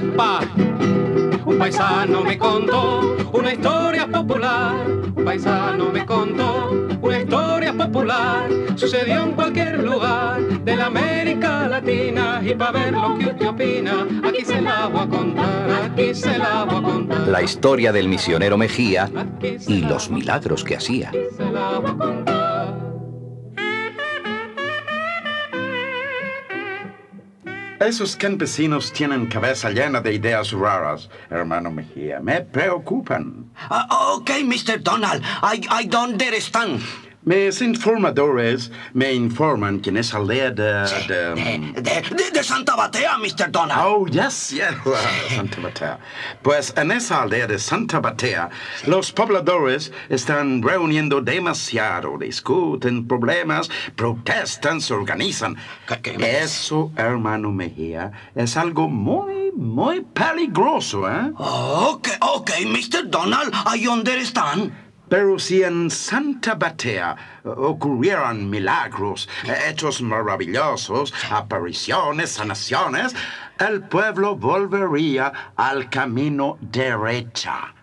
¡Epa! Un paisano me contó una historia popular. Un paisano me contó una historia popular. Sucedió en cualquier lugar de la América Latina. Y para ver lo que usted opina, aquí se la voy a contar, aquí se la voy a contar. La historia del misionero Mejía y los milagros que hacía. Aquí se la voy a contar. Esos campesinos tienen cabeza llena de ideas raras, hermano Mejía. Me preocupan. Uh, okay, Mr. Donald, I, I don't. Mis informadores me informan que en esa aldea de... de- De, de- de- de Santa Batea, Mr. Donald. Oh, yes, yes, Santa Batea. Pues en esa aldea de Santa Batea, los pobladores están reuniendo demasiado, discuten problemas, protestan, se organizan. ¿Qué- qué Eso, hermano Mejía, es algo muy, muy peligroso, ¿eh? Okay, okay, Mr. Donald, I understand. Pero si en Santa Batea eh, ocurrieran milagros, hechos maravillosos, apariciones, sanaciones, el pueblo volvería al camino derecha.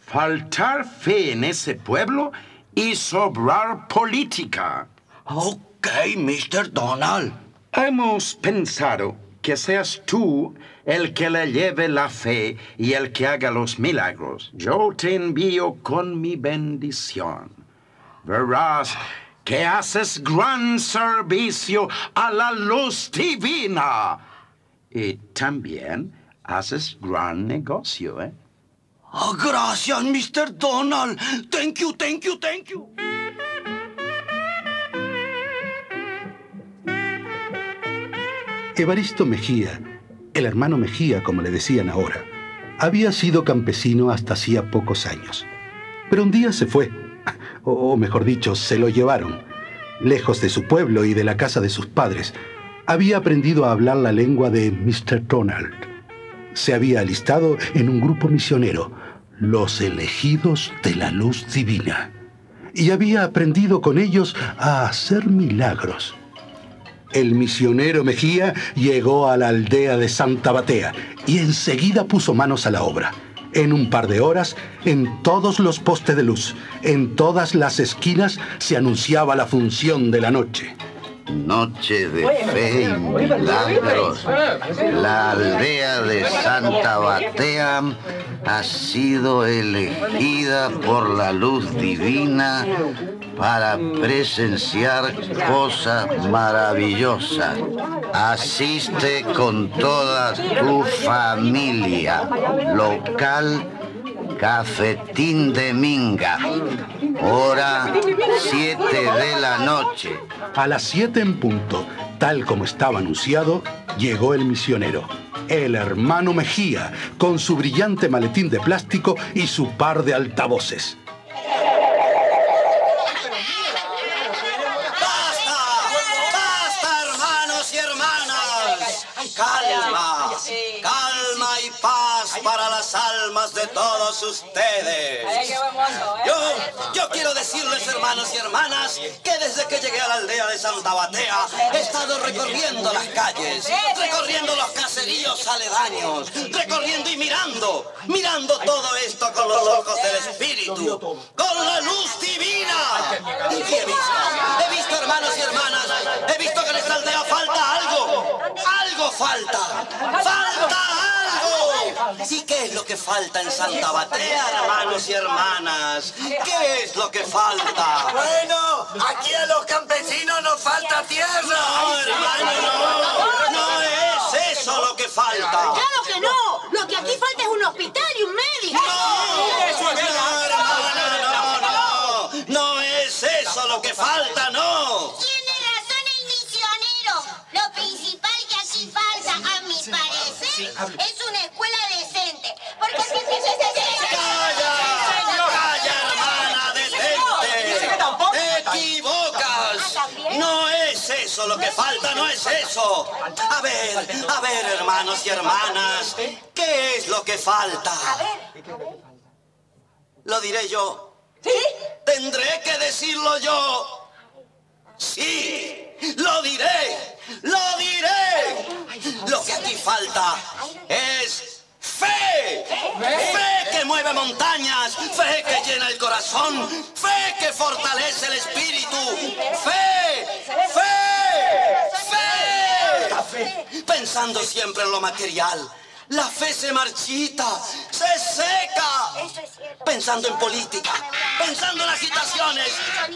Faltar fe en ese pueblo y sobrar política. Okay, Mr. Donald. Hemos pensado que seas tú el que le lleve la fe y el que haga los milagros. Yo te envío con mi bendición. Verás que haces gran servicio a la luz divina. Y también haces gran negocio, ¿eh? Oh, gracias, Mr. Donald. Thank you, thank you, thank you. Evaristo Mejía, el hermano Mejía como le decían ahora, había sido campesino hasta hacía pocos años. Pero un día se fue, o, mejor dicho, se lo llevaron. Lejos de su pueblo y de la casa de sus padres, había aprendido a hablar la lengua de Mr. Donald. Se había alistado en un grupo misionero, los elegidos de la luz divina, y había aprendido con ellos a hacer milagros. El misionero Mejía llegó a la aldea de Santa Batea y enseguida puso manos a la obra. En un par de horas, en todos los postes de luz, en todas las esquinas, se anunciaba la función de la noche. Noche de fe y milagros. La aldea de Santa Batea ha sido elegida por la luz divina para presenciar cosas maravillosas. Asiste con toda tu familia. Local Cafetín de Minga. Hora 7 de la noche. A las siete en punto, tal como estaba anunciado, llegó el misionero, el hermano Mejía, con su brillante maletín de plástico y su par de altavoces. ¡Basta! ¡Basta, hermanos y hermanas! Calma, para las almas de todos ustedes. Yo, yo quiero decirles, hermanos y hermanas, que desde que llegué a la aldea de Santa Batea he estado recorriendo las calles, recorriendo los caseríos aledaños, recorriendo y mirando, mirando todo esto con los ojos del Espíritu, con la luz divina. ¿Y qué he visto? He visto, hermanos y hermanas, he visto que en esta aldea falta algo. Algo falta. Falta. ¿Y qué es lo que falta en Santa Batea, hermanos y hermanas? ¿Qué es lo que falta? Bueno, aquí a los campesinos nos falta tierra. No, hermano, no. No es eso lo que falta. ¡Claro que no! Lo que aquí falta es un hospital y un médico. No, no, hermana, no, no. No es eso lo que falta, no. Tiene razón el misionero. Lo principal que aquí falta, a mi parecer, es eso lo que falta, no es eso. A ver, a ver, hermanos y hermanas, ¿qué es lo que falta? Lo diré yo. Tendré que decirlo yo. Sí, lo diré, lo diré. Lo que aquí falta es Fe que mueve montañas, fe que llena el corazón, fe que fortalece el espíritu. Fe, fe, fe. Pensando siempre en lo material. La fe se marchita, se seca. Pensando en política, pensando en agitaciones,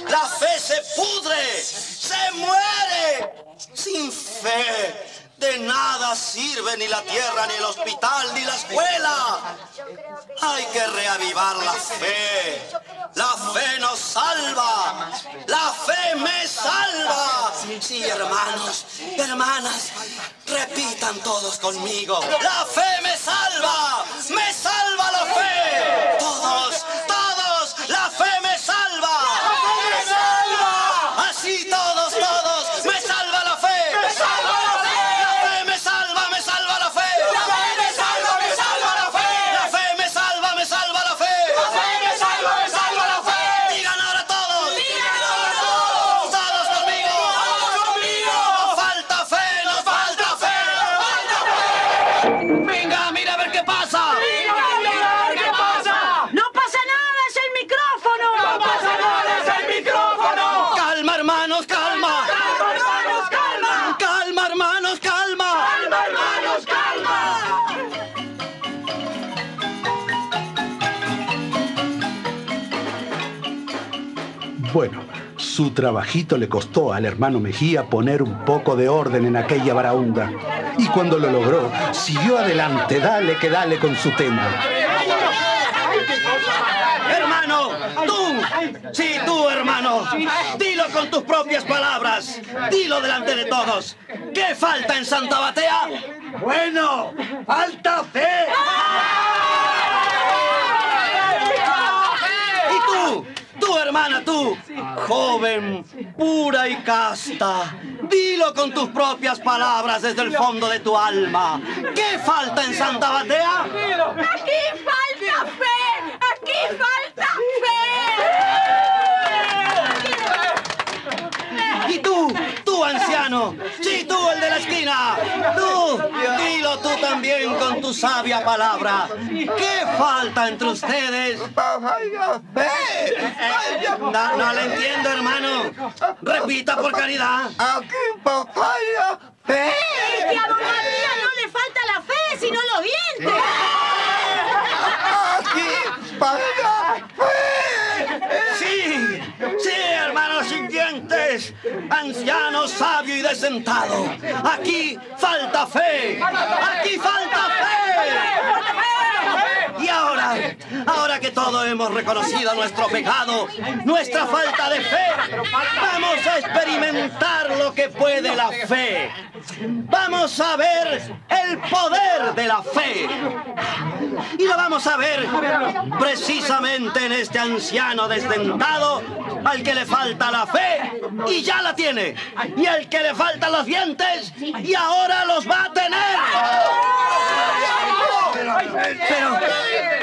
la fe se pudre, se muere. Sin fe de nada sirve ni la tierra, ni el hospital, ni la escuela. Hay que reavivar la fe. La fe nos salva. La fe me salva. Sí, hermanos, hermanas, repitan todos conmigo. La fe me salva. Me salva la fe. Bueno, su trabajito le costó al hermano Mejía poner un poco de orden en aquella baraunda. Y cuando lo logró, siguió adelante, dale que dale con su tema. Hermano, tú, sí, tú, hermano, dilo con tus propias palabras, dilo delante de todos. ¿Qué falta en Santa Batea? Bueno, falta fe. Y tú, hermana, tú, joven, pura y casta, dilo con tus propias palabras desde el fondo de tu alma. ¿Qué falta en Santa Batea? ¡Aquí falta fe! ¡Aquí falta fe! Y tú, tú anciano, sí, tú el de la esquina, tú, dilo tú también con tu sabia palabra. ¿Qué falta entre ustedes? No, no le entiendo, hermano. Repita por caridad. Aquí, papaya, fe. Es que a don Matías no le falta la fe, sino los dientes. Aquí, papaya, fe. Sí, sí, hermanos sin dientes, anciano, sabio y desentado. Aquí falta fe. Aquí falta fe. Y ahora, ahora que todos hemos reconocido nuestro pecado, nuestra falta de fe, vamos a experimentar lo que puede la fe. Vamos a ver el poder de la fe. Y lo vamos a ver precisamente en este anciano desdentado al que le falta la fe y ya la tiene. Y al que le faltan los dientes y ahora los va a tener. Pero,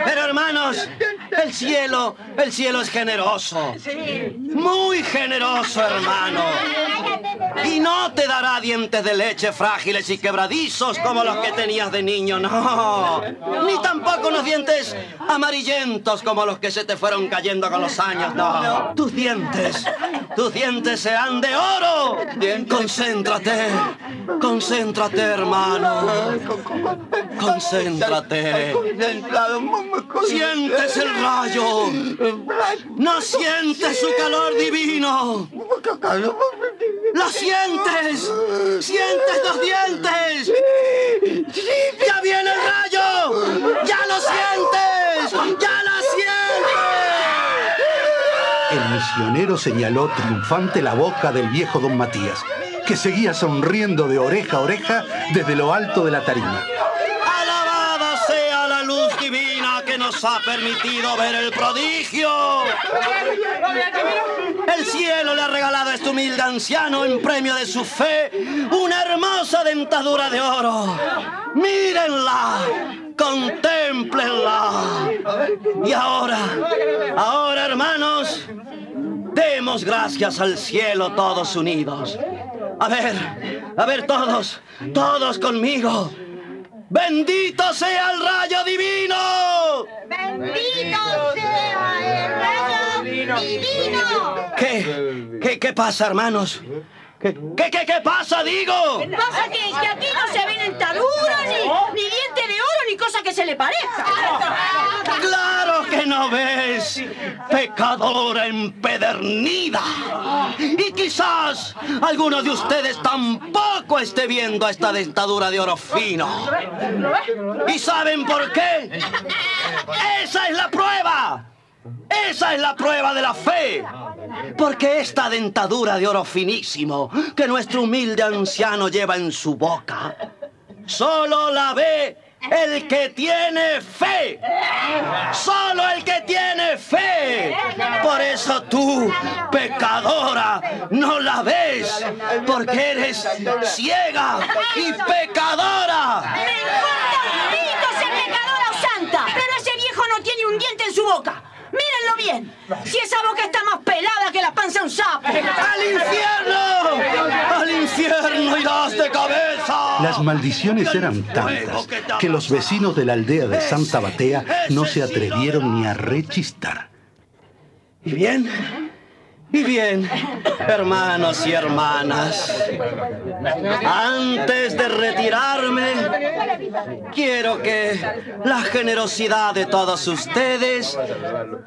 pero hermanos, el cielo, el cielo es generoso. Muy generoso, hermano. Y no te dará dientes de leche frágiles y quebradizos como los que tenías de niño, no. Ni tampoco unos dientes amarillentos como los que se te fueron cayendo con los años, no. Tus dientes, tus dientes serán de oro. Concéntrate, concéntrate, hermano. Concéntrate. Sientes el rayo. No sientes su calor divino. ¡Lo sientes! ¡Sientes los dientes! ¡Ya viene el rayo! ¡Ya lo sientes! ¡Ya lo sientes! El misionero señaló triunfante la boca del viejo don Matías, que seguía sonriendo de oreja a oreja desde lo alto de la tarima. ¡Alabada sea la luz divina nos ha permitido ver el prodigio! El cielo le ha regalado a este humilde anciano en premio de su fe una hermosa dentadura de oro. ¡Mírenla! ¡Contémplenla! Y ahora, ahora hermanos, demos gracias al cielo todos unidos. A ver, a ver todos, todos conmigo. ¡Bendito sea el rayo divino! ¡Bendito sea el rayo divino! ¿Qué? ¿Qué, qué pasa, hermanos? ¿Qué, qué, qué, qué pasa, digo? Pasa que, que aquí no se ven dentaduras, ni, ni diente de oro, ni cosa se le parezca. ¡Claro que no ves! Pecadora empedernida. Y quizás alguno de ustedes tampoco esté viendo esta dentadura de oro fino. ¿Y saben por qué? ¡Esa es la prueba! Esa es la prueba de la fe. Porque esta dentadura de oro finísimo que nuestro humilde anciano lleva en su boca, solo la ve el que tiene fe. Solo el que tiene fe. Por eso tú, pecadora, no la ves. Porque eres ciega y pecadora. ¡Me importa un ser pecadora o santa! Pero ese viejo no tiene un diente en su boca. Mírenlo bien. Si esa boca está más pelada que la panza de un sapo. ¡Al infierno! ¡Al infierno irás de cabeza! Las maldiciones eran tantas que los vecinos de la aldea de Santa Batea no se atrevieron ni a rechistar. ¿Y bien? Y bien, hermanos y hermanas, antes de retirarme, quiero que la generosidad de todos ustedes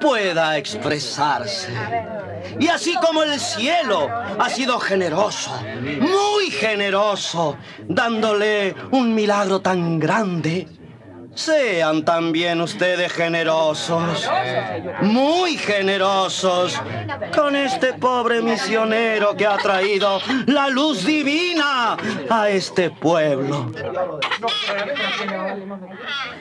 pueda expresarse. Y así como el cielo ha sido generoso, muy generoso, dándole un milagro tan grande, sean también ustedes generosos, muy generosos, con este pobre misionero que ha traído la luz divina a este pueblo.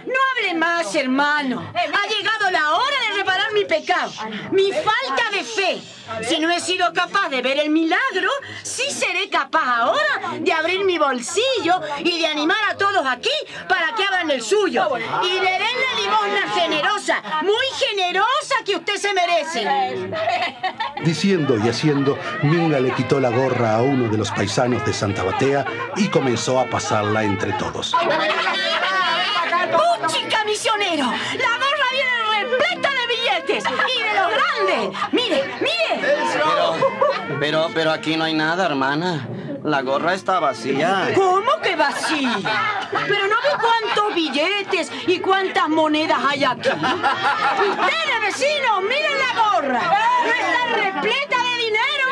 No hable más, hermano. Ha llegado la hora de reparar mi pecado, mi falta de fe. Si no he sido capaz de ver el milagro, sí seré capaz ahora de abrir mi bolsillo y de animar a todos aquí para que hagan el suyo. Y le den la limosna generosa, muy generosa que usted se merece. Diciendo y haciendo, Minga le quitó la gorra a uno de los paisanos de Santa Batea y comenzó a pasarla entre todos. ¡Puchica, misionero! La gorra viene repleta de billetes y de los grandes. Mire, mire. Pero, pero, pero aquí no hay nada, hermana. La gorra está vacía. ¿Cómo vacía? Pero no ve cuántos billetes y cuántas monedas hay aquí. Ustedes, vecinos, miren la gorra. ¿No está repleta de dinero?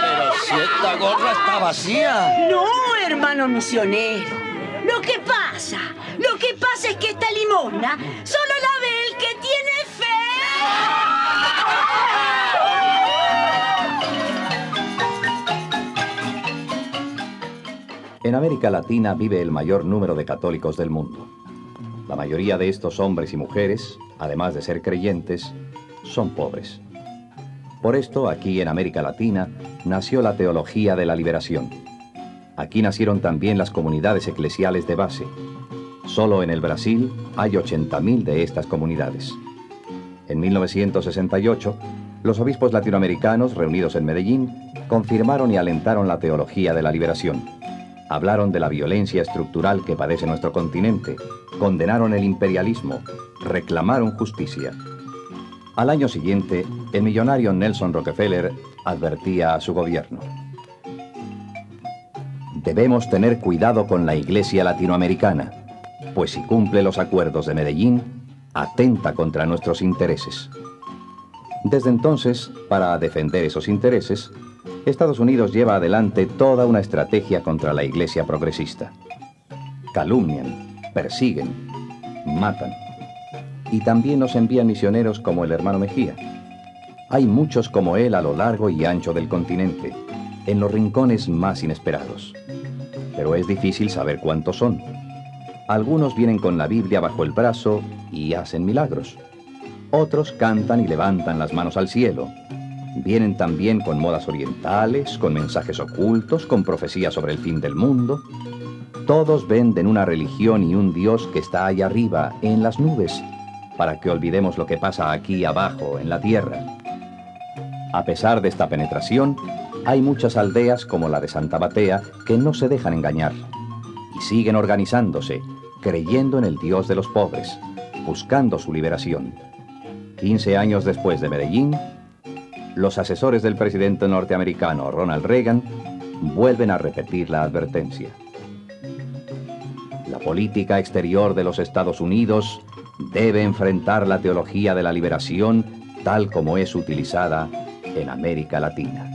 Pero si esta gorra está vacía. No, hermano misionero. Lo que pasa, lo que pasa es que esta limosna solo En América Latina vive el mayor número de católicos del mundo. La mayoría de estos hombres y mujeres, además de ser creyentes, son pobres. Por esto, aquí en América Latina nació la teología de la liberación. Aquí nacieron también las comunidades eclesiales de base. Solo en el Brasil hay 80.000 de estas comunidades. En 1968, los obispos latinoamericanos reunidos en Medellín confirmaron y alentaron la teología de la liberación. Hablaron de la violencia estructural que padece nuestro continente, condenaron el imperialismo, reclamaron justicia. Al año siguiente, el millonario Nelson Rockefeller advertía a su gobierno. Debemos tener cuidado con la Iglesia latinoamericana, pues si cumple los acuerdos de Medellín, atenta contra nuestros intereses. Desde entonces, para defender esos intereses, Estados Unidos lleva adelante toda una estrategia contra la Iglesia progresista. Calumnian, persiguen, matan. Y también nos envían misioneros como el hermano Mejía. Hay muchos como él a lo largo y ancho del continente, en los rincones más inesperados. Pero es difícil saber cuántos son. Algunos vienen con la Biblia bajo el brazo y hacen milagros. Otros cantan y levantan las manos al cielo. Vienen también con modas orientales, con mensajes ocultos, con profecías sobre el fin del mundo. Todos venden una religión y un Dios que está allá arriba, en las nubes, para que olvidemos lo que pasa aquí abajo, en la tierra. A pesar de esta penetración, hay muchas aldeas como la de Santa Batea que no se dejan engañar. y siguen organizándose, creyendo en el Dios de los pobres, buscando su liberación. 15 años después de Medellín, los asesores del presidente norteamericano Ronald Reagan vuelven a repetir la advertencia. La política exterior de los Estados Unidos debe enfrentar la teología de la liberación tal como es utilizada en América Latina.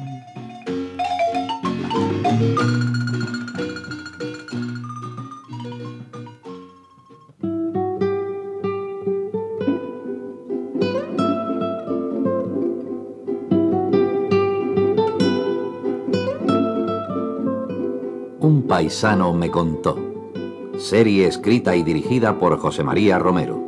Paisano me contó. Serie escrita y dirigida por José María Romero.